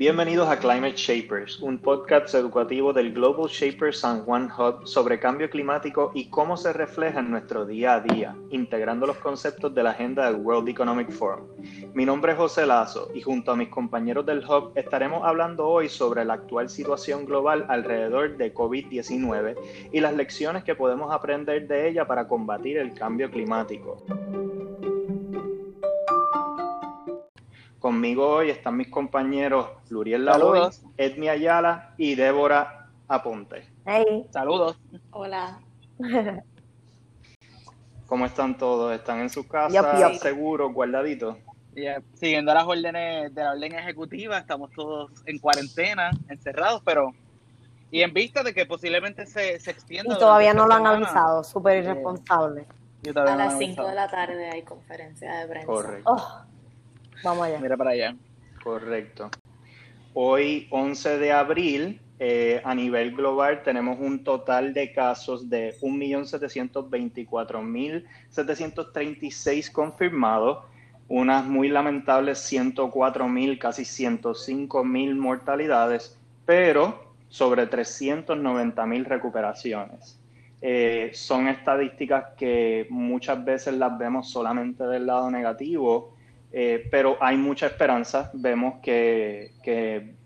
Bienvenidos a Climate Shapers, un podcast educativo del Global Shapers San Juan Hub sobre cambio climático y cómo se refleja en nuestro día a día, integrando los conceptos de la agenda del World Economic Forum. Mi nombre es José Lazo y junto a mis compañeros del Hub estaremos hablando hoy sobre la actual situación global alrededor de COVID-19 y las lecciones que podemos aprender de ella para combatir el cambio climático. Conmigo hoy están mis compañeros Luriel Laloy, Edmi Ayala y Débora Aponte. Hey. Saludos. Hola. ¿Cómo están todos? ¿Están en sus casas seguros, guardaditos? Siguiendo las órdenes de la orden ejecutiva, estamos todos en cuarentena, encerrados, pero y en vista de que posiblemente se, se extienda. Y todavía no lo han avisado, súper irresponsable. a las 5 de la tarde hay conferencia de prensa. Correcto. Oh. Vamos allá. Mira para allá. Correcto. Hoy, 11 de abril, eh, a nivel global tenemos un total de casos de 1.724.736 confirmados, unas muy lamentables 104.000, casi 105.000 mortalidades, pero sobre 390.000 recuperaciones. Eh, son estadísticas que muchas veces las vemos solamente del lado negativo eh, pero hay mucha esperanza. Vemos que,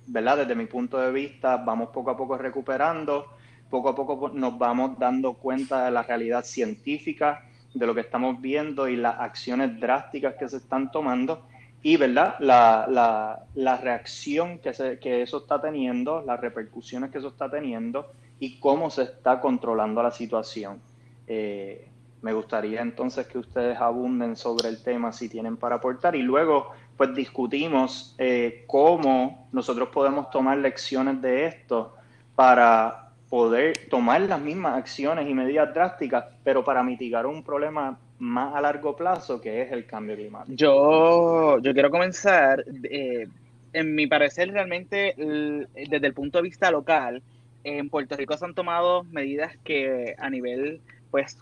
¿verdad? Desde mi punto de vista, vamos poco a poco recuperando, poco a poco nos vamos dando cuenta de la realidad científica, de lo que estamos viendo y las acciones drásticas que se están tomando y, ¿verdad? La, la, la reacción que, se, que eso está teniendo, las repercusiones que eso está teniendo y cómo se está controlando la situación. Eh, me gustaría entonces que ustedes abunden sobre el tema si tienen para aportar y luego pues discutimos eh, cómo nosotros podemos tomar lecciones de esto para poder tomar las mismas acciones y medidas drásticas, pero para mitigar un problema más a largo plazo que es el cambio climático. Yo, yo quiero comenzar, eh, en mi parecer realmente desde el punto de vista local, en Puerto Rico se han tomado medidas que a nivel pues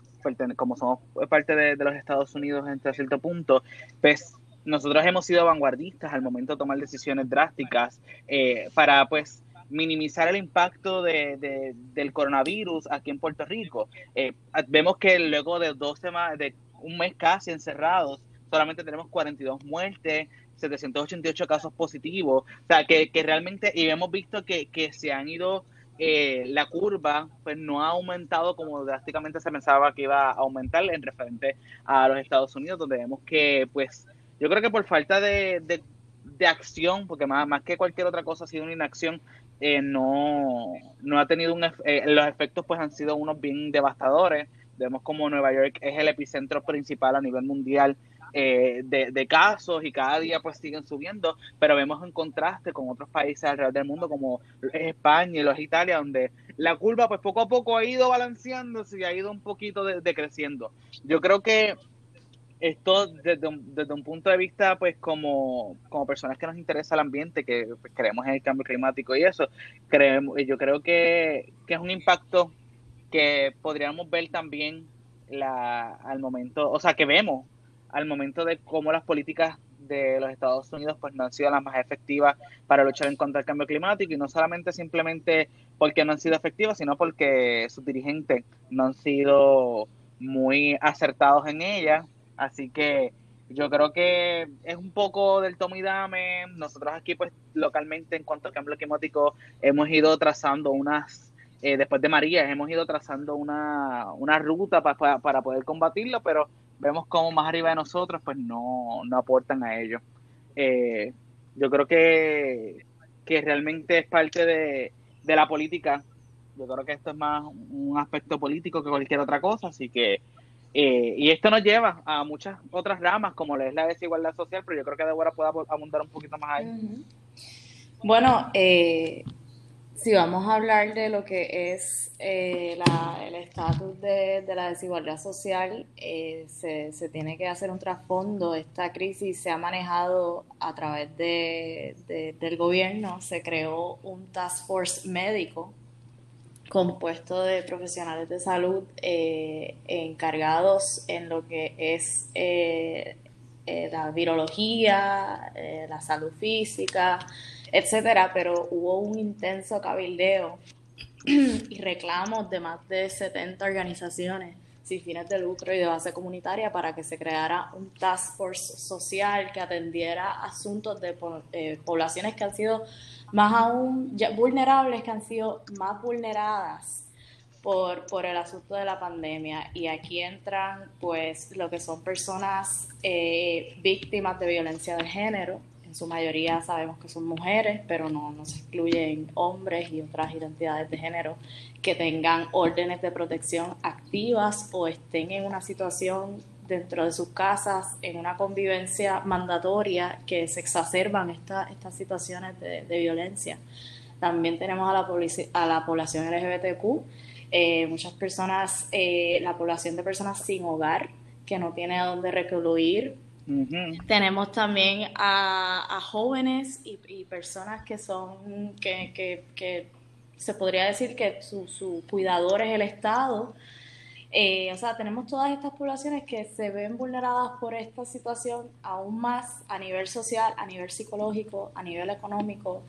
como somos parte de, los Estados Unidos en cierto punto, pues nosotros hemos sido vanguardistas al momento de tomar decisiones drásticas eh, para pues minimizar el impacto de, del coronavirus aquí en Puerto Rico. Eh, vemos que luego de dos semanas, de un mes casi encerrados, solamente tenemos 42 muertes, 788 casos positivos, o sea, que, que realmente, y hemos visto que, que se han ido eh, la curva pues no ha aumentado como drásticamente se pensaba que iba a aumentar en referente a los Estados Unidos, donde vemos que pues yo creo que por falta de, de, acción, porque más, más que cualquier otra cosa ha sido una inacción, eh, no, no ha tenido un eh, los efectos pues han sido unos bien devastadores. Vemos como Nueva York es el epicentro principal a nivel mundial eh, de, casos y cada día pues siguen subiendo, pero vemos en contraste con otros países alrededor del mundo como España y los Italia, donde la curva pues poco a poco ha ido balanceándose y ha ido un poquito decreciendo. Yo creo que esto desde un, desde un punto de vista pues como, como personas que nos interesa el ambiente, que pues, creemos en el cambio climático y eso, creemos, yo creo que, que es un impacto que podríamos ver también la, al momento, o sea, que vemos al momento de cómo las políticas de los Estados Unidos pues no han sido las más efectivas para luchar en contra del cambio climático y no solamente simplemente porque no han sido efectivas, sino porque sus dirigentes no han sido muy acertados en ellas. Así que yo creo que es un poco del tomo y dame. Nosotros aquí pues localmente en cuanto al cambio climático hemos ido trazando unas, eh, después de María, hemos ido trazando una, una ruta para poder combatirlo, pero vemos como más arriba de nosotros, pues no, aportan a ello. Eh, yo creo que, que realmente es parte de, la política. Yo creo que esto es más un aspecto político que cualquier otra cosa, así que eh, y esto nos lleva a muchas otras ramas, como es la desigualdad social, pero yo creo que Débora pueda abundar un poquito más ahí. Bueno, eh, si vamos a hablar de lo que es eh, el estatus de, la desigualdad social, eh, se, tiene que hacer un trasfondo. Esta crisis se ha manejado a través de, del gobierno. Se creó un task force médico compuesto de profesionales de salud eh, encargados en lo que es eh, la virología, eh, la salud física, etcétera, pero hubo un intenso cabildeo y reclamos de más de 70 organizaciones sin fines de lucro y de base comunitaria para que se creara un task force social que atendiera asuntos de eh, poblaciones que han sido más aún vulnerables, que han sido más vulneradas por, por el asunto de la pandemia. Y aquí entran pues lo que son personas eh, víctimas de violencia de género, en su mayoría sabemos que son mujeres, pero no, no se excluyen hombres y otras identidades de género que tengan órdenes de protección activas o estén en una situación dentro de sus casas, en una convivencia mandatoria que se exacerban estas situaciones de, violencia. También tenemos a la, a la población LGBTQ, eh, muchas personas, eh, la población de personas sin hogar, que no tiene a dónde recluir tenemos también a, jóvenes y, personas que son, que, se podría decir que su, cuidador es el Estado. Eh, o sea, tenemos todas estas poblaciones que se ven vulneradas por esta situación aún más a nivel social, a nivel psicológico, a nivel económico.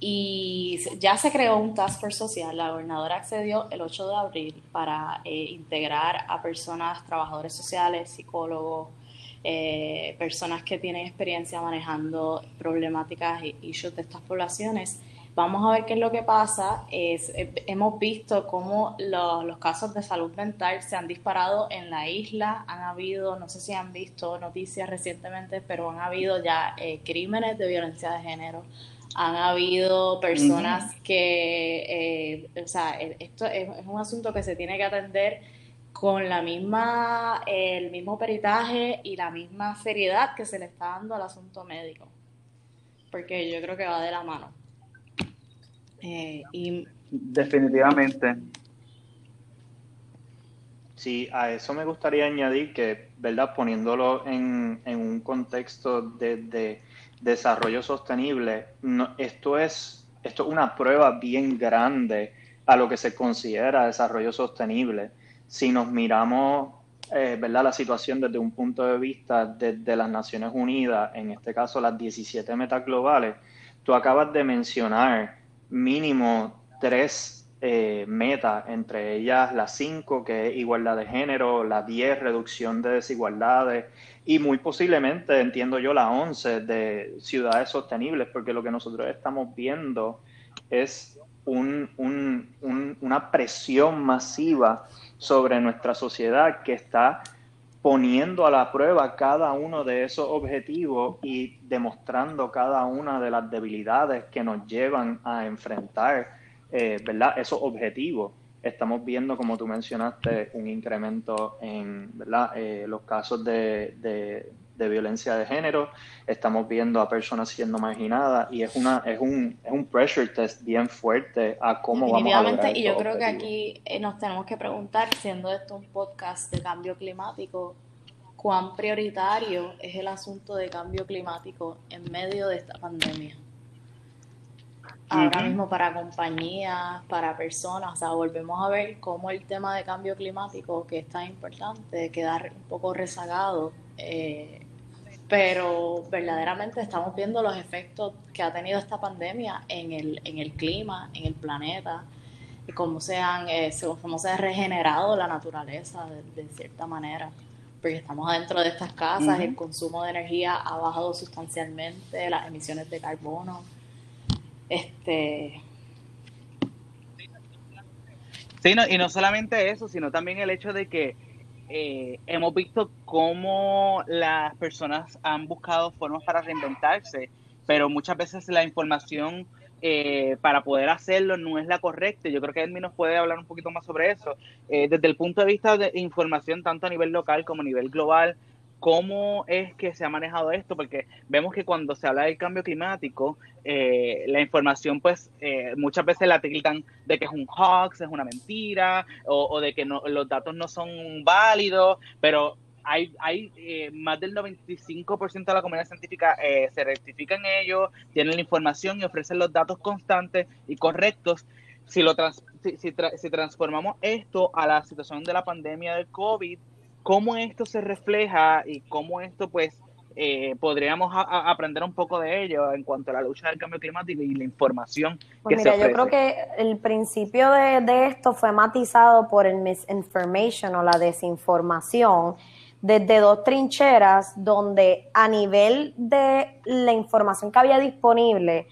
Y ya se creó un task force social. La gobernadora accedió el 8 de abril para eh, integrar a personas, trabajadores sociales, psicólogos, personas que tienen experiencia manejando problemáticas y issues de estas poblaciones. Vamos a ver qué es lo que pasa. Es, eh, hemos visto cómo los casos de salud mental se han disparado en la isla. Han habido, no sé si han visto noticias recientemente, pero han habido ya eh, crímenes de violencia de género. Han habido personas que, o sea, esto es un asunto que se tiene que atender con la misma, el mismo peritaje y la misma seriedad que se le está dando al asunto médico. Porque yo creo que va de la mano. Eh, y... Definitivamente. Sí, a eso me gustaría añadir que, ¿verdad? Poniéndolo en, un contexto de, desarrollo sostenible, esto, es, esto es una prueba bien grande a lo que se considera desarrollo sostenible si nos miramos eh, ¿verdad? la situación desde un punto de vista de, las Naciones Unidas, en este caso las 17 metas globales, tú acabas de mencionar mínimo tres eh, metas, entre ellas las cinco, que es igualdad de género, la 10, reducción de desigualdades, y muy posiblemente, entiendo yo, la 11 de ciudades sostenibles, porque lo que nosotros estamos viendo es un, una presión masiva sobre nuestra sociedad que está poniendo a la prueba cada uno de esos objetivos y demostrando cada una de las debilidades que nos llevan a enfrentar eh, ¿verdad? esos objetivos. Estamos viendo, como tú mencionaste, un incremento en ¿verdad? Eh, los casos de violencia de género, estamos viendo a personas siendo marginadas y es una es un, es un pressure test bien fuerte a cómo vamos a lograr y yo creo que aquí eh, nos tenemos que preguntar, siendo esto un podcast de cambio climático, cuán prioritario es el asunto de cambio climático en medio de esta pandemia. Ahora mismo para compañías, para personas, o sea, volvemos a ver cómo el tema de cambio climático, que es tan importante, quedar un poco rezagado, eh, pero verdaderamente estamos viendo los efectos que ha tenido esta pandemia en el, en el clima, en el planeta, y cómo se, han, eh, cómo se ha regenerado la naturaleza de, cierta manera. Porque estamos adentro de estas casas, el consumo de energía ha bajado sustancialmente, las emisiones de carbono. Este. Sí, y no solamente eso, sino también el hecho de que eh, hemos visto cómo las personas han buscado formas para reinventarse, pero muchas veces la información eh, para poder hacerlo no es la correcta. Yo creo que Edmi nos puede hablar un poquito más sobre eso. Eh, desde el punto de vista de información, tanto a nivel local como a nivel global, ¿Cómo es que se ha manejado esto? Porque vemos que cuando se habla del cambio climático, eh, la información, pues, eh, muchas veces la tildan de que es un hoax, es una mentira, o, de que los datos no son válidos, pero hay, hay eh, más del 95% de la comunidad científica se rectifica en ello, tienen la información y ofrecen los datos constantes y correctos. Si, lo si, si transformamos esto a la situación de la pandemia del COVID, cómo esto se refleja y cómo esto pues eh, podríamos aprender un poco de ello en cuanto a la lucha del cambio climático y la información pues que mira, se ofrece. Yo creo que el principio de, de esto fue matizado por el misinformation o la desinformación desde dos trincheras donde a nivel de la información que había disponible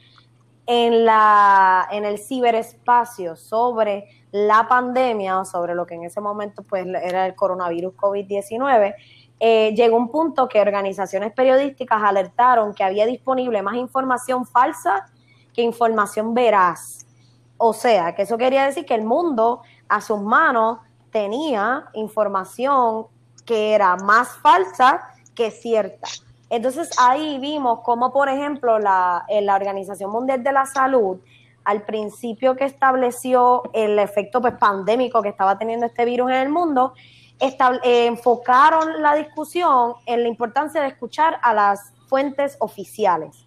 en, la, en el ciberespacio sobre la pandemia o sobre lo que en ese momento pues era el coronavirus COVID-19, eh, llegó un punto que organizaciones periodísticas alertaron que había disponible más información falsa que información veraz. O sea, que eso quería decir que el mundo a sus manos tenía información que era más falsa que cierta. Entonces ahí vimos cómo, por ejemplo, la, la Organización Mundial de la Salud, al principio que estableció el efecto pues, pandémico que estaba teniendo este virus en el mundo, eh, enfocaron la discusión en la importancia de escuchar a las fuentes oficiales.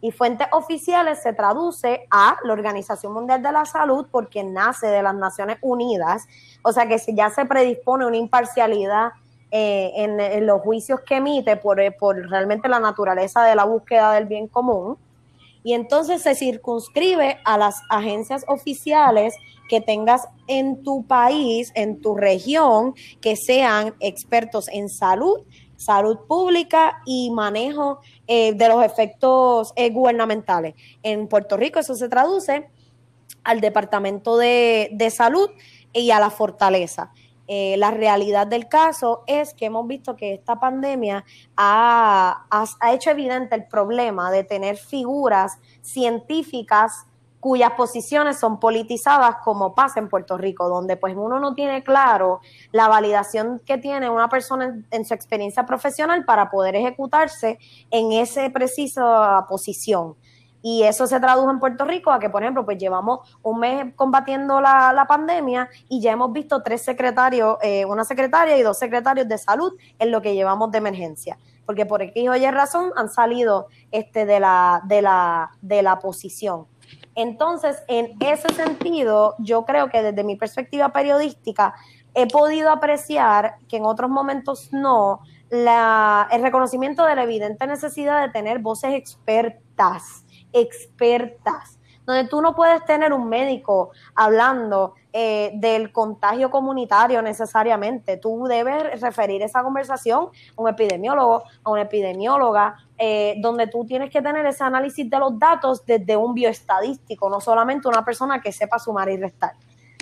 Y fuentes oficiales se traduce a la Organización Mundial de la Salud porque nace de las Naciones Unidas, o sea que ya se predispone una imparcialidad eh, en, los juicios que emite por, eh, por realmente la naturaleza de la búsqueda del bien común. Y entonces se circunscribe a las agencias oficiales que tengas en tu país, en tu región, que sean expertos en salud, salud pública y manejo eh, de los efectos gubernamentales. En Puerto Rico eso se traduce al Departamento de, de Salud y a la Fortaleza. Eh, la realidad del caso es que hemos visto que esta pandemia ha, hecho evidente el problema de tener figuras científicas cuyas posiciones son politizadas como pasa en Puerto Rico, donde pues uno no tiene claro la validación que tiene una persona en, su experiencia profesional para poder ejecutarse en esa precisa posición. Y eso se tradujo en Puerto Rico a que, por ejemplo, pues llevamos un mes combatiendo la, pandemia y ya hemos visto tres secretarios, eh, una secretaria y dos secretarios de salud en lo que llevamos de emergencia. Porque por X o Y razón han salido este, de, la, de, la, de la posición. Entonces, en ese sentido, yo creo que desde mi perspectiva periodística he podido apreciar que en otros momentos no, la, el reconocimiento de la evidente necesidad de tener voces expertas expertas, donde tú no puedes tener un médico hablando eh, del contagio comunitario necesariamente. Tú debes referir esa conversación a un epidemiólogo, a una epidemióloga, eh, donde tú tienes que tener ese análisis de los datos desde un bioestadístico, no solamente una persona que sepa sumar y restar.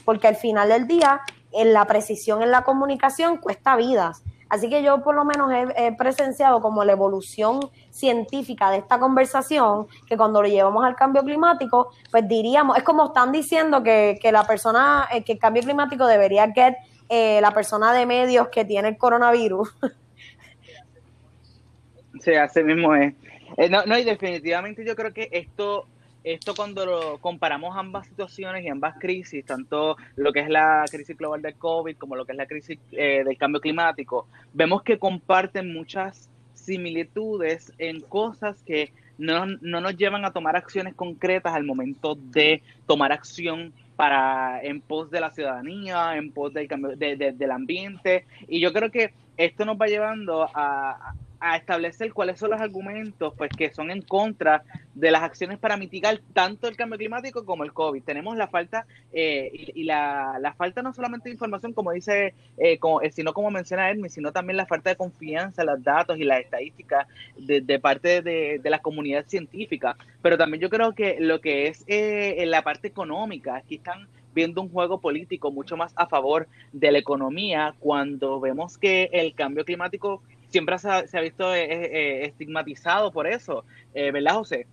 Porque al final del día, en la precisión en la comunicación cuesta vidas. Así que yo por lo menos he, presenciado como la evolución científica de esta conversación, que cuando lo llevamos al cambio climático, pues diríamos, es como están diciendo que, la persona, eh, que el cambio climático debería ser eh, la persona de medios que tiene el coronavirus. Sí, así mismo es. Eh, no, no, y definitivamente yo creo que esto esto cuando lo comparamos ambas situaciones y ambas crisis, tanto lo que es la crisis global del COVID como lo que es la crisis eh, del cambio climático, vemos que comparten muchas similitudes en cosas que no, nos llevan a tomar acciones concretas al momento de tomar acción para en pos de la ciudadanía, en pos del cambio del ambiente. Y yo creo que esto nos va llevando a, a establecer cuáles son los argumentos pues que son en contra de las acciones para mitigar tanto el cambio climático como el COVID. Tenemos la falta eh, y, la, la, falta no solamente de información, como dice, eh, como, eh, sino como menciona Hermes, sino también la falta de confianza en los datos y las estadísticas de, de parte de, de, la comunidad científica. Pero también yo creo que lo que es en la parte económica, aquí están viendo un juego político mucho más a favor de la economía cuando vemos que el cambio climático siempre se ha, visto eh, eh, estigmatizado por eso, eh, ¿verdad, José?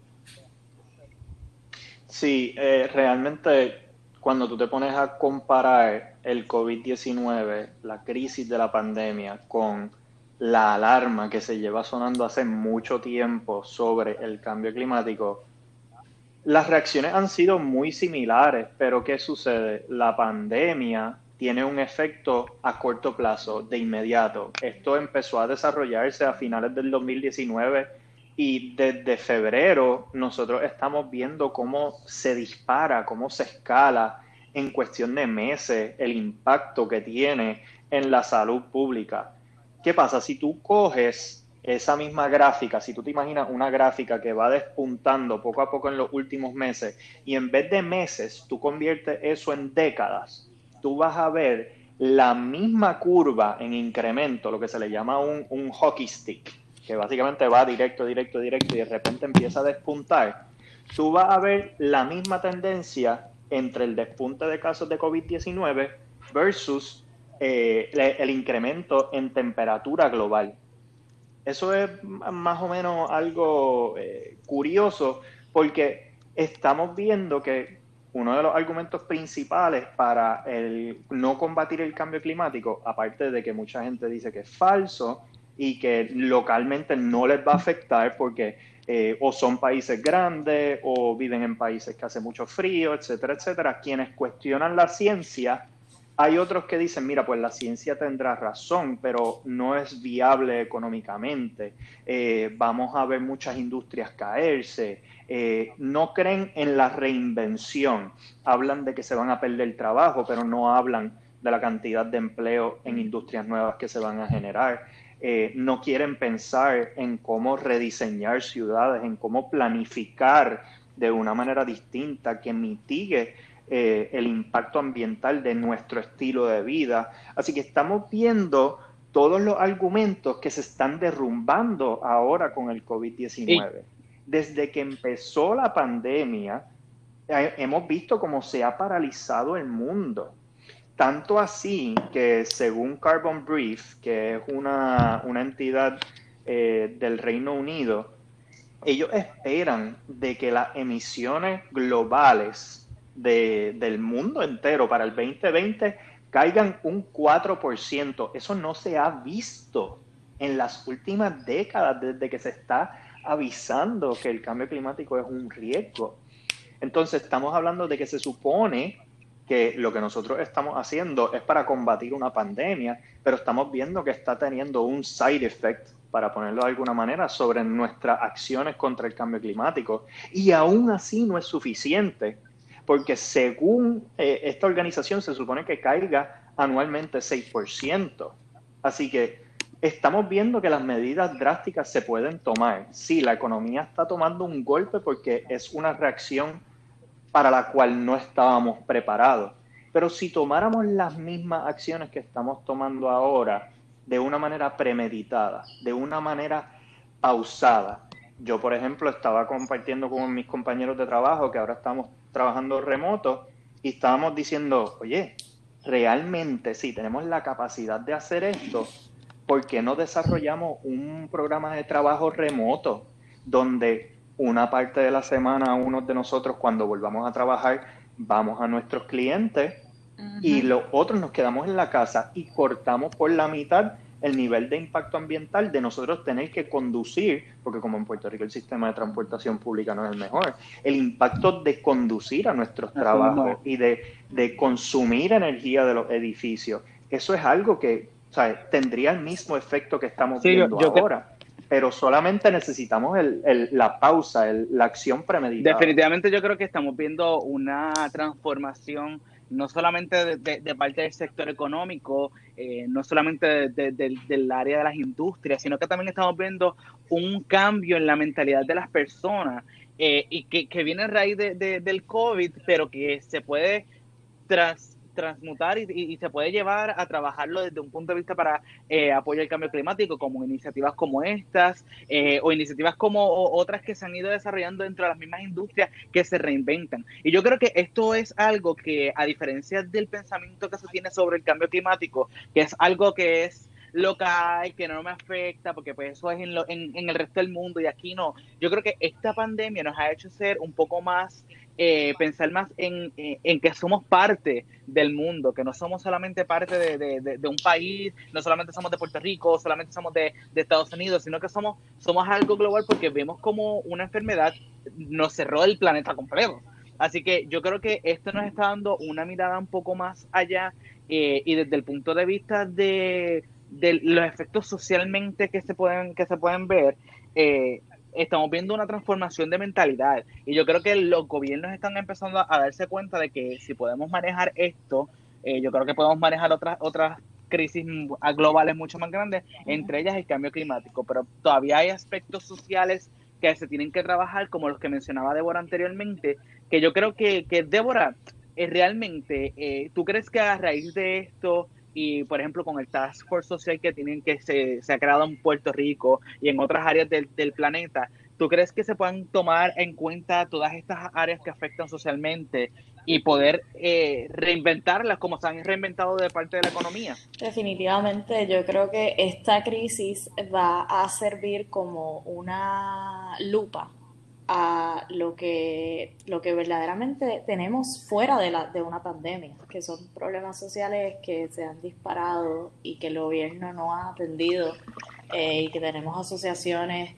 Sí, realmente cuando tú te pones a comparar el COVID-19, la crisis de la pandemia, con la alarma que se lleva sonando hace mucho tiempo sobre el cambio climático, las reacciones han sido muy similares, pero ¿qué sucede? La pandemia tiene un efecto a corto plazo, de inmediato. Esto empezó a desarrollarse a finales del 2019 y desde febrero nosotros estamos viendo cómo se dispara, cómo se escala en cuestión de meses el impacto que tiene en la salud pública. ¿Qué pasa? Si tú coges esa misma gráfica, si tú te imaginas una gráfica que va despuntando poco a poco en los últimos meses y en vez de meses tú conviertes eso en décadas, tú vas a ver la misma curva en incremento, lo que se le llama un, un hockey stick, que básicamente va directo, directo, directo y de repente empieza a despuntar, tú vas a ver la misma tendencia entre el despunte de casos de COVID-19 versus eh, el incremento en temperatura global. Eso es más o menos algo eh, curioso porque estamos viendo que uno de los argumentos principales para el no combatir el cambio climático, aparte de que mucha gente dice que es falso y que localmente no les va a afectar porque eh, o son países grandes o viven en países que hace mucho frío, etcétera, etcétera, quienes cuestionan la ciencia hay otros que dicen, mira, pues la ciencia tendrá razón, pero no es viable económicamente. Eh, vamos a ver muchas industrias caerse. Eh, no creen en la reinvención. Hablan de que se van a perder trabajo, pero no hablan de la cantidad de empleo en industrias nuevas que se van a generar. Eh, no quieren pensar en cómo rediseñar ciudades, en cómo planificar de una manera distinta que mitigue eh, el impacto ambiental de nuestro estilo de vida. Así que estamos viendo todos los argumentos que se están derrumbando ahora con el COVID-19. Desde que empezó la pandemia, eh, hemos visto cómo se ha paralizado el mundo. Tanto así que según Carbon Brief, que es una, entidad eh, del Reino Unido, ellos esperan de que las emisiones globales del mundo entero para el 2020 caigan un 4%. Eso no se ha visto en las últimas décadas desde que se está avisando que el cambio climático es un riesgo. Entonces estamos hablando de que se supone que lo que nosotros estamos haciendo es para combatir una pandemia, pero estamos viendo que está teniendo un side effect, para ponerlo de alguna manera, sobre nuestras acciones contra el cambio climático. Y aún así no es suficiente porque según eh, esta organización se supone que caiga anualmente 6%. Así que estamos viendo que las medidas drásticas se pueden tomar. Sí, la economía está tomando un golpe porque es una reacción para la cual no estábamos preparados. Pero si tomáramos las mismas acciones que estamos tomando ahora de una manera premeditada, de una manera pausada, yo, por ejemplo, estaba compartiendo con mis compañeros de trabajo que ahora estamos trabajando remoto y estábamos diciendo, oye, realmente si tenemos la capacidad de hacer esto, ¿por qué no desarrollamos un programa de trabajo remoto donde una parte de la semana unos de nosotros cuando volvamos a trabajar vamos a nuestros clientes y los otros nos quedamos en la casa y cortamos por la mitad el nivel de impacto ambiental de nosotros tener que conducir, porque como en Puerto Rico el sistema de transportación pública no es el mejor, el impacto de conducir a nuestros trabajos y de, consumir energía de los edificios. Eso es algo que tendría el mismo efecto que estamos viendo ahora. Pero solamente necesitamos la pausa, la acción premeditada. Definitivamente yo creo que estamos viendo una transformación no solamente de, parte del sector económico, eh, no solamente del área de las industrias, sino que también estamos viendo un cambio en la mentalidad de las personas eh, y que, que, viene a raíz del COVID, pero que se puede tras, transmutar y, se puede llevar a trabajarlo desde un punto de vista para eh, apoyar el cambio climático, como iniciativas como estas eh, o iniciativas como otras que se han ido desarrollando dentro de las mismas industrias que se reinventan. Y yo creo que esto es algo que, a diferencia del pensamiento que se tiene sobre el cambio climático, que es algo que es local, que no me afecta, porque pues eso es en, en, en, el resto del mundo y aquí no. Yo creo que esta pandemia nos ha hecho ser un poco más eh, pensar más en, que somos parte del mundo, que no somos solamente parte de, un país, no solamente somos de Puerto Rico, solamente somos de, Estados Unidos, sino que somos, somos algo global porque vemos como una enfermedad nos cerró el planeta completo. Así que yo creo que esto nos está dando una mirada un poco más allá eh, y desde el punto de vista de, los efectos socialmente que se pueden, que se pueden ver, eh, estamos viendo una transformación de mentalidad. Y yo creo que los gobiernos están empezando a, darse cuenta de que si podemos manejar esto, eh, yo creo que podemos manejar otras otras crisis globales mucho más grandes, entre ellas el cambio climático, pero todavía hay aspectos sociales que se tienen que trabajar, como los que mencionaba Débora anteriormente, que yo creo que, que Débora, eh, realmente, eh, ¿tú crees que a raíz de esto y, por ejemplo, con el Task Force Social que tienen que se, se ha creado en Puerto Rico y en otras áreas del, del planeta, ¿tú crees que se puedan tomar en cuenta todas estas áreas que afectan socialmente y poder eh, reinventarlas como se han reinventado de parte de la economía. Definitivamente, yo creo que esta crisis va a servir como una lupa a lo que, lo que verdaderamente tenemos fuera de, la, de una pandemia, que son problemas sociales que se han disparado y que el gobierno no ha atendido eh, y que tenemos asociaciones,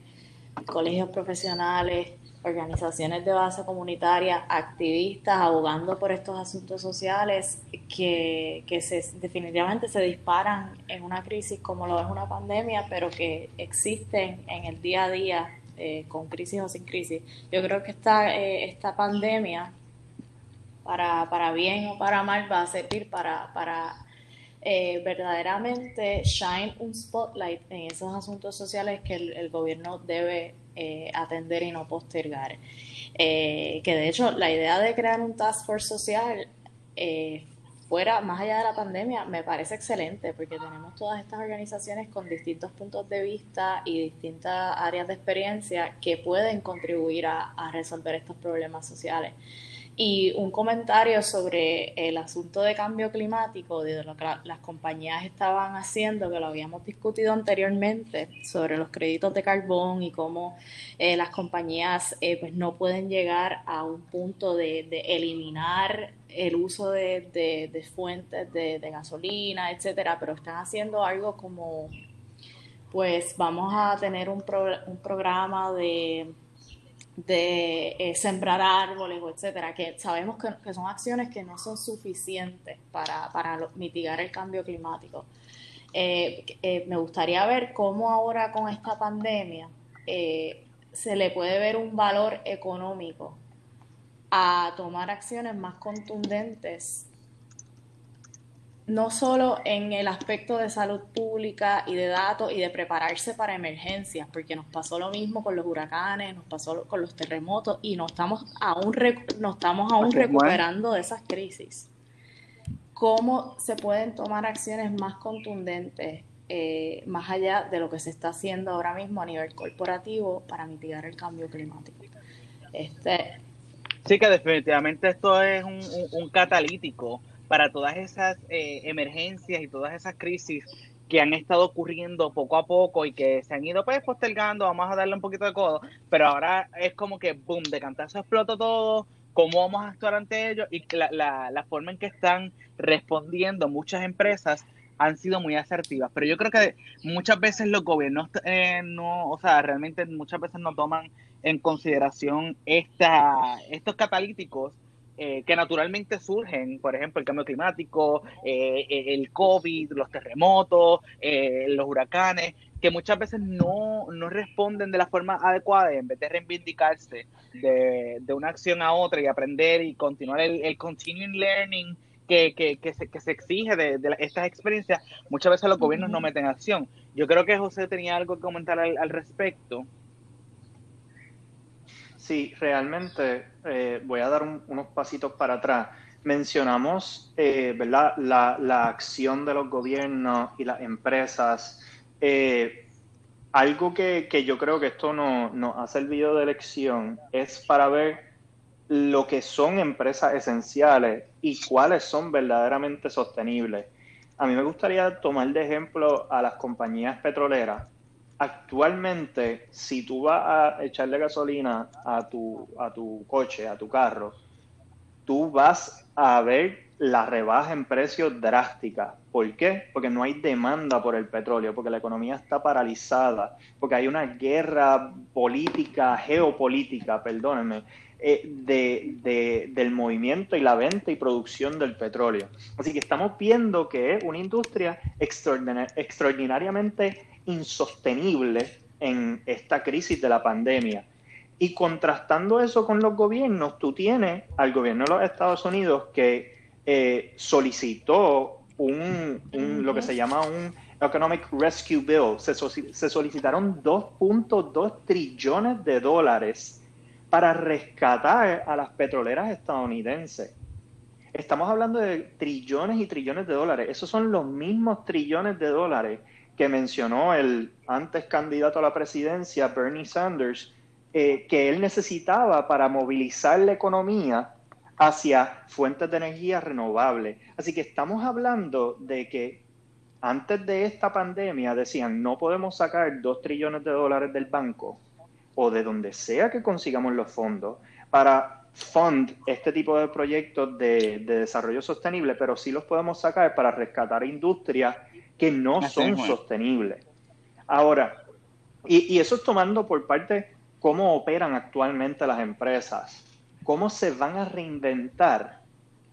colegios profesionales, organizaciones de base comunitaria, activistas abogando por estos asuntos sociales que, que se, definitivamente se disparan en una crisis como lo es una pandemia, pero que existen en el día a día eh, con crisis o sin crisis. Yo creo que esta, eh, esta pandemia, para, para bien o para mal, va a servir para, para eh, verdaderamente shine un spotlight en esos asuntos sociales que el, el gobierno debe atender y no postergar. Que de hecho la idea de crear un task force social fuera, más allá de la pandemia, me parece excelente porque tenemos todas estas organizaciones con distintos puntos de vista y distintas áreas de experiencia que pueden contribuir a, a resolver estos problemas sociales. Y un comentario sobre el asunto de cambio climático, de lo que las compañías estaban haciendo, que lo habíamos discutido anteriormente, sobre los créditos de carbón y cómo eh, las compañías eh, pues no pueden llegar a un punto de, eliminar el uso de, de, de fuentes de, gasolina, etcétera, pero están haciendo algo como, pues vamos a tener un, pro, un programa de de eh, sembrar árboles o etcétera, que sabemos que, que, son acciones que no son suficientes para, para mitigar el cambio climático. Eh, eh, me gustaría ver cómo ahora con esta pandemia se le puede ver un valor económico a tomar acciones más contundentes no solo en el aspecto de salud pública y de datos y de prepararse para emergencias, porque nos pasó lo mismo con los huracanes, nos pasó con los terremotos y no estamos aún, no estamos aún recuperando de esas crisis. ¿Cómo se pueden tomar acciones más contundentes, eh, más allá de lo que se está haciendo ahora mismo a nivel corporativo para mitigar el cambio climático? Este, sí, que definitivamente esto es un, un, un catalítico para todas esas eh, emergencias y todas esas crisis que han estado ocurriendo poco a poco y que se han ido pues postergando, vamos a darle un poquito de codo, pero ahora es como que, boom, de cantazo explota todo, cómo vamos a actuar ante ellos y la, la, la forma en que están respondiendo muchas empresas han sido muy asertivas, pero yo creo que muchas veces los gobiernos eh, no, o sea, realmente muchas veces no toman en consideración esta, estos catalíticos eh, que naturalmente surgen, por ejemplo, el cambio climático, eh, el COVID, los terremotos, eh, los huracanes, que muchas veces no, no, responden de la forma adecuada en vez de reivindicarse de, de una acción a otra y aprender y continuar el, el continuing learning que, que, que, se, que se exige de, de, estas experiencias, muchas veces los gobiernos no meten acción. Yo creo que José tenía algo que comentar al, al respecto. Sí, realmente eh, voy a dar un, unos pasitos para atrás. Mencionamos eh, ¿verdad? La, la, acción de los gobiernos y las empresas. Eh, algo que, que, yo creo que esto nos no ha servido de lección es para ver lo que son empresas esenciales y cuáles son verdaderamente sostenibles. A mí me gustaría tomar de ejemplo a las compañías petroleras actualmente, si tú vas a echarle gasolina a tu, a tu coche, a tu carro, tú vas a ver la rebaja en precios drástica. ¿Por qué? Porque no hay demanda por el petróleo, porque la economía está paralizada, porque hay una guerra política, geopolítica, perdónenme, eh, de, de, del movimiento y la venta y producción del petróleo. Así que estamos viendo que es una industria extraordinar extraordinariamente insostenible en esta crisis de la pandemia. Y contrastando eso con los gobiernos, tú tienes al gobierno de los Estados Unidos que eh, solicitó un, lo que se llama un Economic Rescue Bill. Se, se solicitaron 2.2 trillones de dólares para rescatar a las petroleras estadounidenses. Estamos hablando de trillones y trillones de dólares. Esos son los mismos trillones de dólares que mencionó el antes candidato a la presidencia, Bernie Sanders, eh, que él necesitaba para movilizar la economía hacia fuentes de energía renovables. Así que estamos hablando de que antes de esta pandemia decían no podemos sacar dos trillones de dólares del banco o de donde sea que consigamos los fondos para fund este tipo de proyectos de, desarrollo sostenible, pero sí los podemos sacar para rescatar industrias que no son sostenibles. Ahora, y, y, eso es tomando por parte cómo operan actualmente las empresas, cómo se van a reinventar.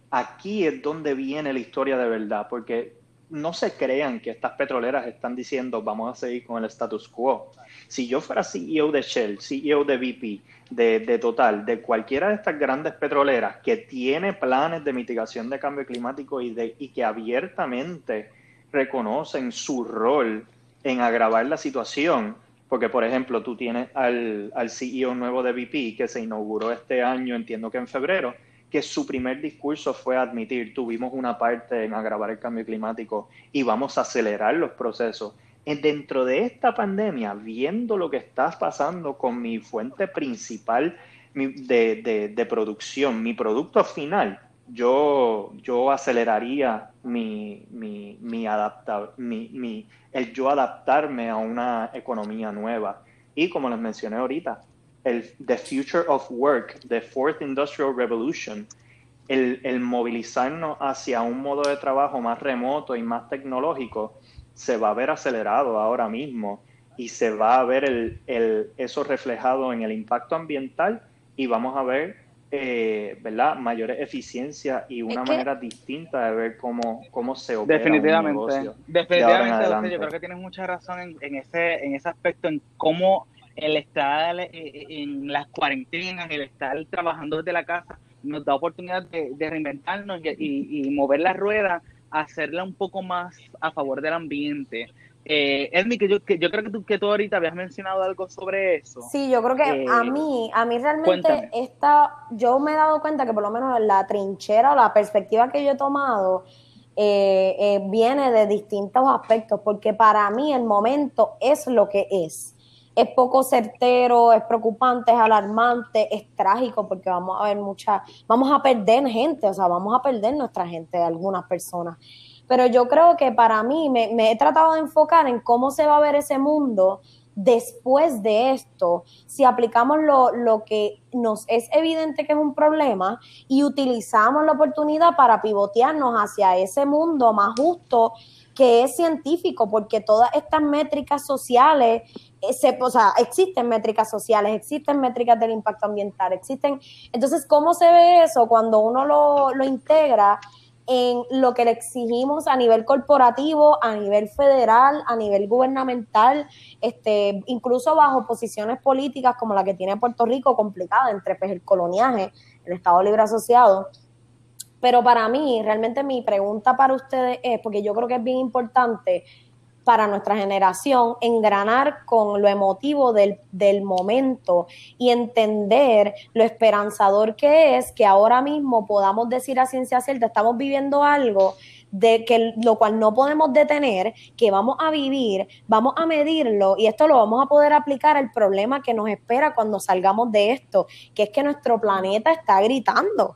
Aquí es donde viene la historia de verdad, porque no se crean que estas petroleras están diciendo vamos a seguir con el status quo. Si yo fuera CEO de Shell, CEO de BP, de, Total, de cualquiera de estas grandes petroleras que tiene planes de mitigación de cambio climático y, de, y que abiertamente reconocen su rol en agravar la situación, porque por ejemplo tú tienes al, al CEO nuevo de BP que se inauguró este año, entiendo que en febrero, que su primer discurso fue admitir, tuvimos una parte en agravar el cambio climático y vamos a acelerar los procesos. Dentro de esta pandemia, viendo lo que está pasando con mi fuente principal de, de, producción, mi producto final, yo, yo aceleraría mi, mi, mi, mi, el yo adaptarme a una economía nueva. Y como les mencioné ahorita, el The Future of Work, The Fourth Industrial Revolution, el, el, movilizarnos hacia un modo de trabajo más remoto y más tecnológico, se va a ver acelerado ahora mismo y se va a ver el, el, eso reflejado en el impacto ambiental y vamos a ver eh, ¿verdad? mayor eficiencia y una manera distinta de ver cómo, cómo se opera definitivamente, un negocio definitivamente yo creo que tienes mucha razón en, en, ese, en ese aspecto, en cómo el estar eh, eh, en las cuarentenas, el estar trabajando desde la casa, nos da oportunidad de, reinventarnos y, mover la rueda, hacerla un poco más a favor del ambiente. Eh, Edmi, que yo, yo creo que tú, que tú ahorita habías mencionado algo sobre eso. Sí, yo creo que a eh, mí, a mí realmente esta, yo me he dado cuenta que por lo menos la trinchera o la perspectiva que yo he tomado viene de distintos aspectos, porque para mí el momento es lo que es es poco certero, es preocupante, es alarmante, es trágico porque vamos a ver mucha, vamos a perder gente, o sea, vamos a perder nuestra gente, algunas personas. Pero yo creo que para mí me, he tratado de enfocar en cómo se va a ver ese mundo después de esto, si aplicamos lo, lo, que nos es evidente que es un problema y utilizamos la oportunidad para pivotearnos hacia ese mundo más justo que es científico, porque todas estas métricas sociales, eh, se, o sea, existen métricas sociales, existen métricas del impacto ambiental, existen. Entonces, ¿cómo se ve eso cuando uno lo, lo integra? En lo que le exigimos a nivel corporativo, a nivel federal, a nivel gubernamental, este, incluso bajo posiciones políticas como la que tiene Puerto Rico, complicada entre pues, el coloniaje, el Estado Libre Asociado, pero para mí, realmente mi pregunta para ustedes es, porque yo creo que es bien importante para nuestra generación engranar con lo emotivo del, del, momento y entender lo esperanzador que es que ahora mismo podamos decir a ciencia cierta, estamos viviendo algo de que lo cual no podemos detener, que vamos a vivir, vamos a medirlo y esto lo vamos a poder aplicar al problema que nos espera cuando salgamos de esto, que es que nuestro planeta está gritando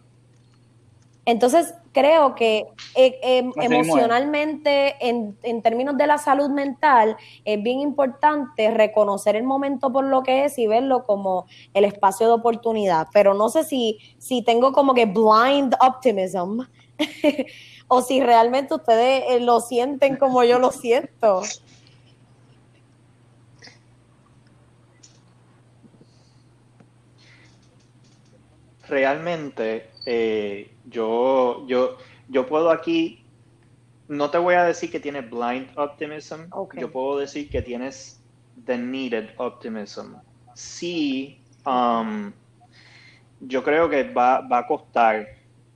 entonces, creo que eh, em, emocionalmente, en, en, términos de la salud mental, es bien importante reconocer el momento por lo que es y verlo como el espacio de oportunidad. Pero no sé si, si tengo como que blind optimism o si realmente ustedes eh, lo sienten como yo lo siento. Realmente, eh, yo, yo, yo puedo aquí, no te voy a decir que tienes blind optimism, yo puedo decir que tienes the needed optimism. Sí, um, yo creo que va, va a costar,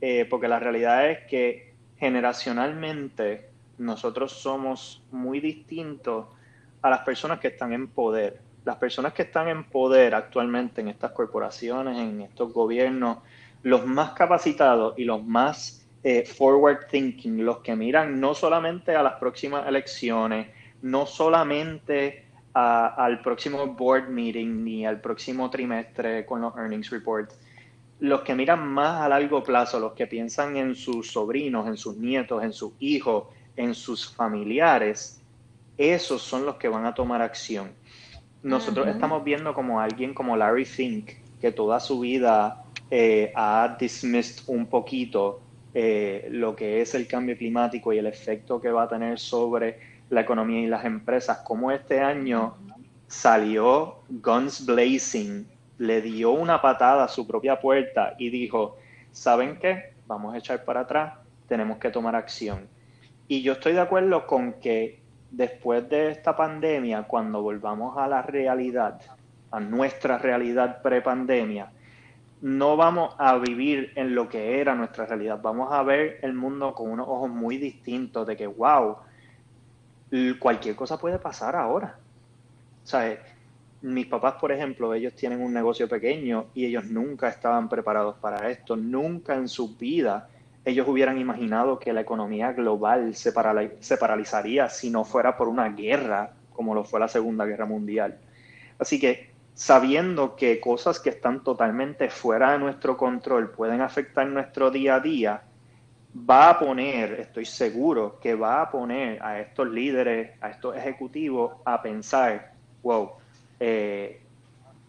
eh, porque la realidad es que generacionalmente nosotros somos muy distintos a las personas que están en poder. Las personas que están en poder actualmente en estas corporaciones, en estos gobiernos, los más capacitados y los más eh, forward thinking, los que miran no solamente a las próximas elecciones, no solamente al próximo board meeting ni al próximo trimestre con los earnings reports, los que miran más a largo plazo, los que piensan en sus sobrinos, en sus nietos, en sus hijos, en sus familiares, esos son los que van a tomar acción. Nosotros estamos viendo como alguien como Larry Fink, que toda su vida eh, ha dismissed un poquito eh, lo que es el cambio climático y el efecto que va a tener sobre la economía y las empresas, como este año salió guns blazing, le dio una patada a su propia puerta y dijo, ¿saben qué? Vamos a echar para atrás, tenemos que tomar acción. Y yo estoy de acuerdo con que después de esta pandemia, cuando volvamos a la realidad, a nuestra realidad prepandemia, no vamos a vivir en lo que era nuestra realidad, vamos a ver el mundo con unos ojos muy distintos de que, wow, cualquier cosa puede pasar ahora. O sea, mis papás, por ejemplo, ellos tienen un negocio pequeño y ellos nunca estaban preparados para esto, nunca en su vida ellos hubieran imaginado que la economía global se, se paralizaría si no fuera por una guerra como lo fue la Segunda Guerra Mundial. Así que sabiendo que cosas que están totalmente fuera de nuestro control pueden afectar nuestro día a día, va a poner, estoy seguro que va a poner a estos líderes, a estos ejecutivos a pensar, wow, eh,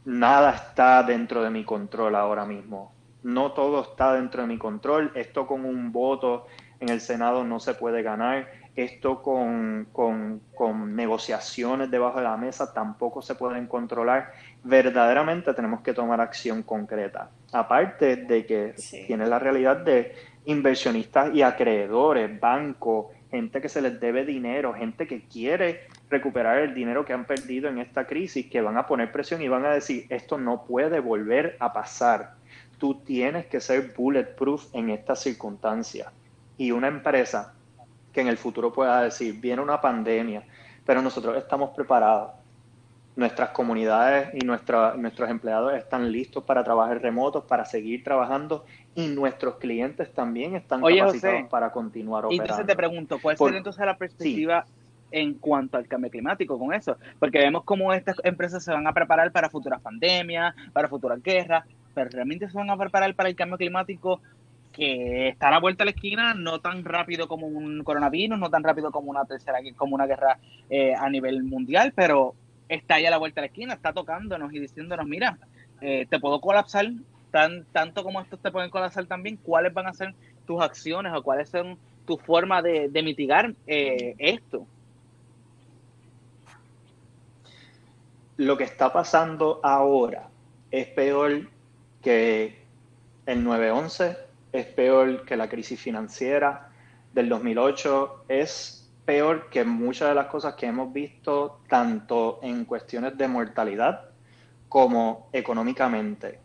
nada está dentro de mi control ahora mismo. No todo está dentro de mi control. Esto con un voto en el Senado no se puede ganar. Esto con, con, negociaciones debajo de la mesa tampoco se pueden controlar. Verdaderamente tenemos que tomar acción concreta. Aparte de que tiene la realidad de inversionistas y acreedores, bancos, gente que se les debe dinero, gente que quiere recuperar el dinero que han perdido en esta crisis, que van a poner presión y van a decir, esto no puede volver a pasar. Tú tienes que ser bulletproof en estas circunstancias. Y una empresa que en el futuro pueda decir, viene una pandemia, pero nosotros estamos preparados. Nuestras comunidades y nuestros empleados están listos para trabajar remotos, para seguir trabajando y nuestros clientes también están capacitados para continuar operando. Entonces te pregunto, ¿cuál sería entonces la perspectiva en cuanto al cambio climático con eso? Porque vemos cómo estas empresas se van a preparar para futuras pandemias, para futuras guerras, pero realmente se van a preparar para el cambio climático que está a la vuelta a la esquina, no tan rápido como un coronavirus, no tan rápido como una tercera, como una guerra eh, a nivel mundial, pero está ya a la vuelta a la esquina, está tocándonos y diciéndonos, mira, eh, te puedo colapsar tan, tanto como estos te pueden colapsar también, cuáles van a ser tus acciones o cuáles son tu forma de, mitigar eh, esto. Lo que está pasando ahora es peor que el 9-11, es peor que la crisis financiera del 2008, es peor que muchas de las cosas que hemos visto tanto en cuestiones de mortalidad como económicamente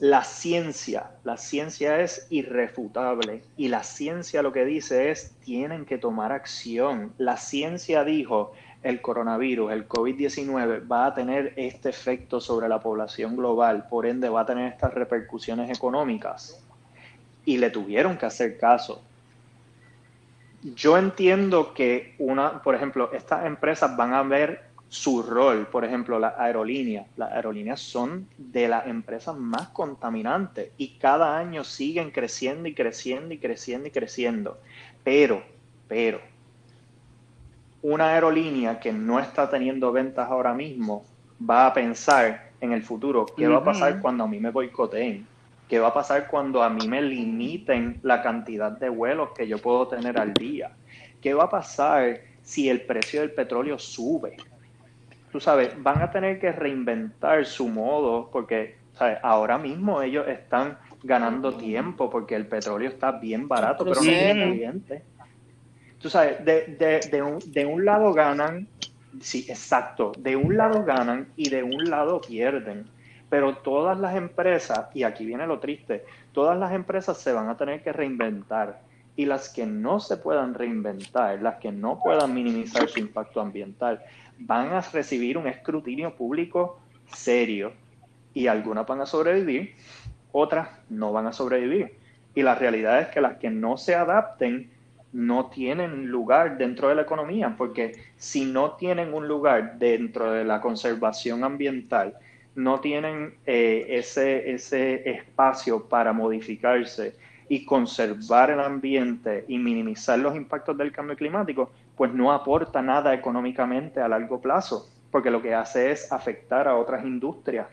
la ciencia, la ciencia es irrefutable y la ciencia lo que dice es tienen que tomar acción. La ciencia dijo el coronavirus, el COVID-19 va a tener este efecto sobre la población global, por ende va a tener estas repercusiones económicas y le tuvieron que hacer caso. Yo entiendo que una, por ejemplo, estas empresas van a ver su rol, por ejemplo, las aerolíneas. Las aerolíneas son de las empresas más contaminantes y cada año siguen creciendo y creciendo y creciendo y creciendo. Pero, pero, una aerolínea que no está teniendo ventas ahora mismo va a pensar en el futuro, ¿qué va a pasar cuando a mí me boicoteen? ¿Qué va a pasar cuando a mí me limiten la cantidad de vuelos que yo puedo tener al día? ¿Qué va a pasar si el precio del petróleo sube? tú sabes, van a tener que reinventar su modo porque ¿sabes? ahora mismo ellos están ganando tiempo porque el petróleo está bien barato, pero no es caliente. Tú sabes, de, de, de, un, de un lado ganan, sí, exacto, de un lado ganan y de un lado pierden. Pero todas las empresas, y aquí viene lo triste, todas las empresas se van a tener que reinventar y las que no se puedan reinventar, las que no puedan minimizar su impacto ambiental, van a recibir un escrutinio público serio y algunas van a sobrevivir, otras no van a sobrevivir. Y la realidad es que las que no se adapten no tienen lugar dentro de la economía, porque si no tienen un lugar dentro de la conservación ambiental, no tienen eh, ese, ese espacio para modificarse y conservar el ambiente y minimizar los impactos del cambio climático, pues no aporta nada económicamente a largo plazo, porque lo que hace es afectar a otras industrias.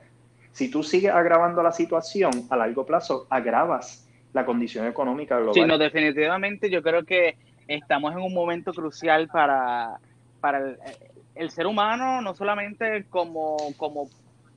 Si tú sigues agravando la situación a largo plazo, agravas la condición económica global. Sí, no, definitivamente yo creo que estamos en un momento crucial para, para el, ser humano, no solamente como, como,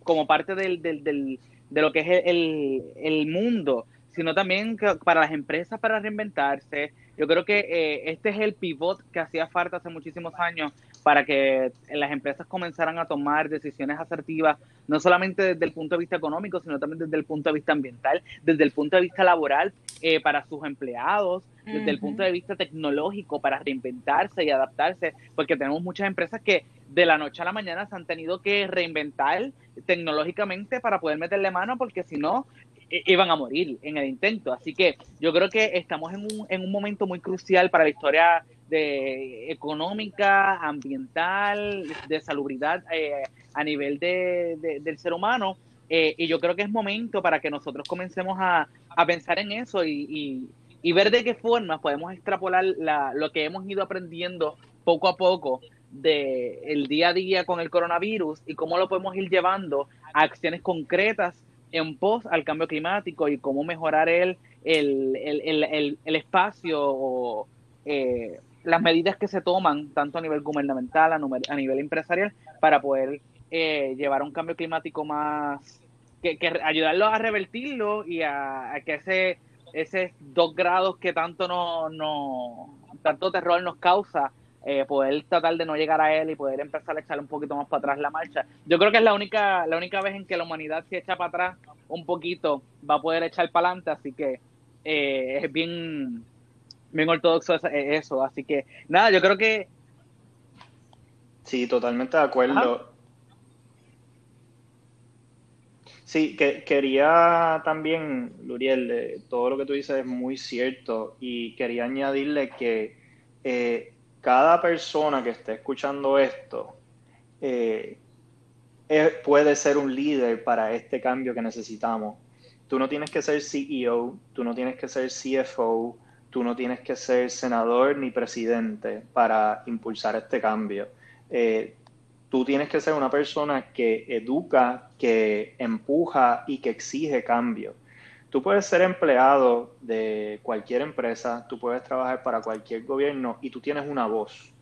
como parte del, del, del, de lo que es el, el mundo, sino también para las empresas para reinventarse. Yo creo que eh, este es el pivot que hacía falta hace muchísimos años para que las empresas comenzaran a tomar decisiones asertivas, no solamente desde el punto de vista económico, sino también desde el punto de vista ambiental, desde el punto de vista laboral eh, para sus empleados, desde el punto de vista tecnológico para reinventarse y adaptarse, porque tenemos muchas empresas que de la noche a la mañana se han tenido que reinventar tecnológicamente para poder meterle mano, porque si no, iban a morir en el intento. Así que yo creo que estamos en un, en un momento muy crucial para la historia de económica, ambiental, de salubridad eh, a nivel de, del ser humano. Eh, y yo creo que es momento para que nosotros comencemos a, a pensar en eso y, y, ver de qué forma podemos extrapolar la, lo que hemos ido aprendiendo poco a poco de el día a día con el coronavirus y cómo lo podemos ir llevando a acciones concretas en pos al cambio climático y cómo mejorar el, el, el, el, espacio eh, las medidas que se toman, tanto a nivel gubernamental, a, nivel empresarial, para poder eh, llevar un cambio climático más, que, que ayudarlo a revertirlo y a, que ese, ese dos grados que tanto no, no tanto terror nos causa eh, poder tratar de no llegar a él y poder empezar a echar un poquito más para atrás la marcha. Yo creo que es la única, la única vez en que la humanidad se echa para atrás un poquito, va a poder echar para adelante, así que eh, es bien, bien ortodoxo eso, así que nada, yo creo que... Sí, totalmente de acuerdo. Sí, que, quería también, Luriel, eh, todo lo que tú dices es muy cierto y quería añadirle que eh, cada persona que esté escuchando esto eh, puede ser un líder para este cambio que necesitamos. Tú no tienes que ser CEO, tú no tienes que ser CFO, tú no tienes que ser senador ni presidente para impulsar este cambio. Eh, tú tienes que ser una persona que educa, que empuja y que exige cambio. Tú puedes ser empleado de cualquier empresa, tú puedes trabajar para cualquier gobierno y tú tienes una voz.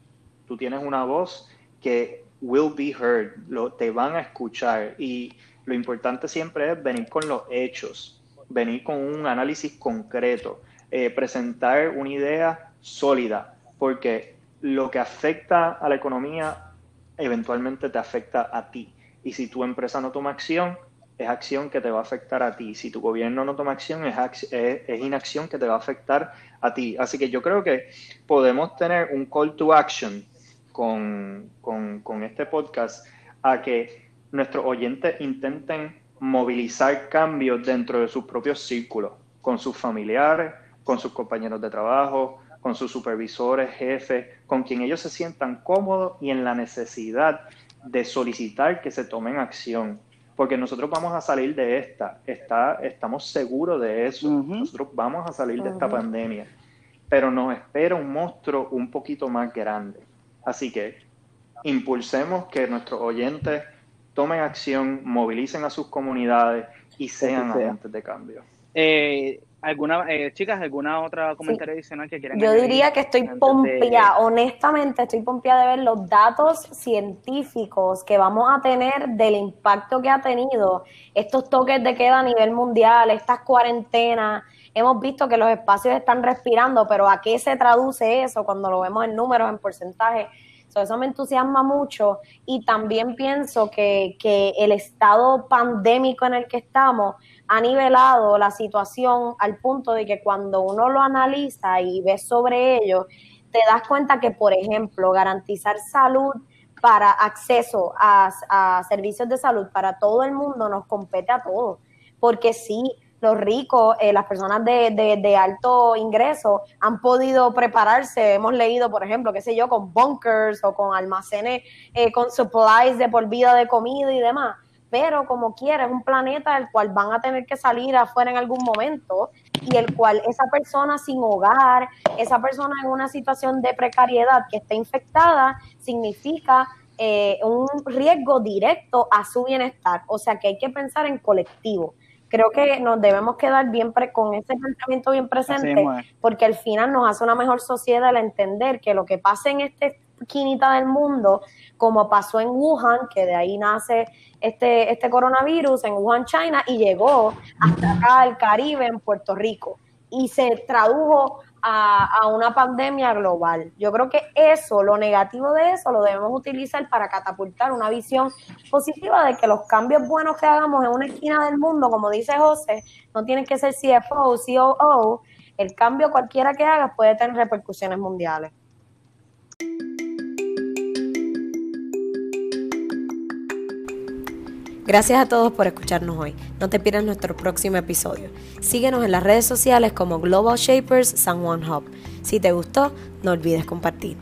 Tú tienes una voz que will be heard, lo, te van a escuchar y lo importante siempre es venir con los hechos, venir con un análisis concreto, eh, presentar una idea sólida, porque lo que afecta a la economía eventualmente te afecta a ti. Y si tu empresa no toma acción, es acción que te va a afectar a ti. Si tu gobierno no toma acción, es, es, inacción que te va a afectar a ti. Así que yo creo que podemos tener un call to action con, con, este podcast a que nuestros oyentes intenten movilizar cambios dentro de sus propios círculos, con sus familiares, con sus compañeros de trabajo, con sus supervisores, jefes, con quien ellos se sientan cómodos y en la necesidad de solicitar que se tomen acción. Porque nosotros vamos a salir de esta, está, estamos seguros de eso, nosotros vamos a salir de esta pandemia, pero nos espera un monstruo un poquito más grande. Así que impulsemos que nuestros oyentes tomen acción, movilicen a sus comunidades y sean agentes de cambio. Eh, ¿Alguna, eh, chicas, alguna otra comentario adicional que quieran Yo diría que estoy pompia, honestamente estoy pompia de ver los datos científicos que vamos a tener del impacto que ha tenido estos toques de queda a nivel mundial, estas cuarentenas. Hemos visto que los espacios están respirando, pero ¿a qué se traduce eso cuando lo vemos en números, en porcentajes? eso me entusiasma mucho y también pienso que, que el estado pandémico en el que estamos ha nivelado la situación al punto de que cuando uno lo analiza y ve sobre ello, te das cuenta que, por ejemplo, garantizar salud para acceso a, servicios de salud para todo el mundo nos compete a todos. Porque sí, los ricos, eh, las personas de, de, alto ingreso han podido prepararse. Hemos leído, por ejemplo, qué sé yo, con bunkers o con almacenes, eh, con supplies de por vida de comida y demás pero como quiera es un planeta del cual van a tener que salir afuera en algún momento y el cual esa persona sin hogar, esa persona en una situación de precariedad que esté infectada, significa eh, un riesgo directo a su bienestar. O sea que hay que pensar en colectivo. Creo que nos debemos quedar bien con ese pensamiento bien presente, porque al final nos hace una mejor sociedad el entender que lo que pasa en esta esquinita del mundo, como pasó en Wuhan, que de ahí nace este, este coronavirus en Wuhan, China, y llegó hasta acá al Caribe, en Puerto Rico, y se tradujo a, una pandemia global. Yo creo que eso, lo negativo de eso, lo debemos utilizar para catapultar una visión positiva de que los cambios buenos que hagamos en una esquina del mundo, como dice José, no tienen que ser CFO COO, el cambio cualquiera que hagas puede tener repercusiones mundiales. Gracias a todos por escucharnos hoy. No te pierdas nuestro próximo episodio. Síguenos en las redes sociales como Global Shapers San Juan Hub. Si te gustó, no olvides compartir.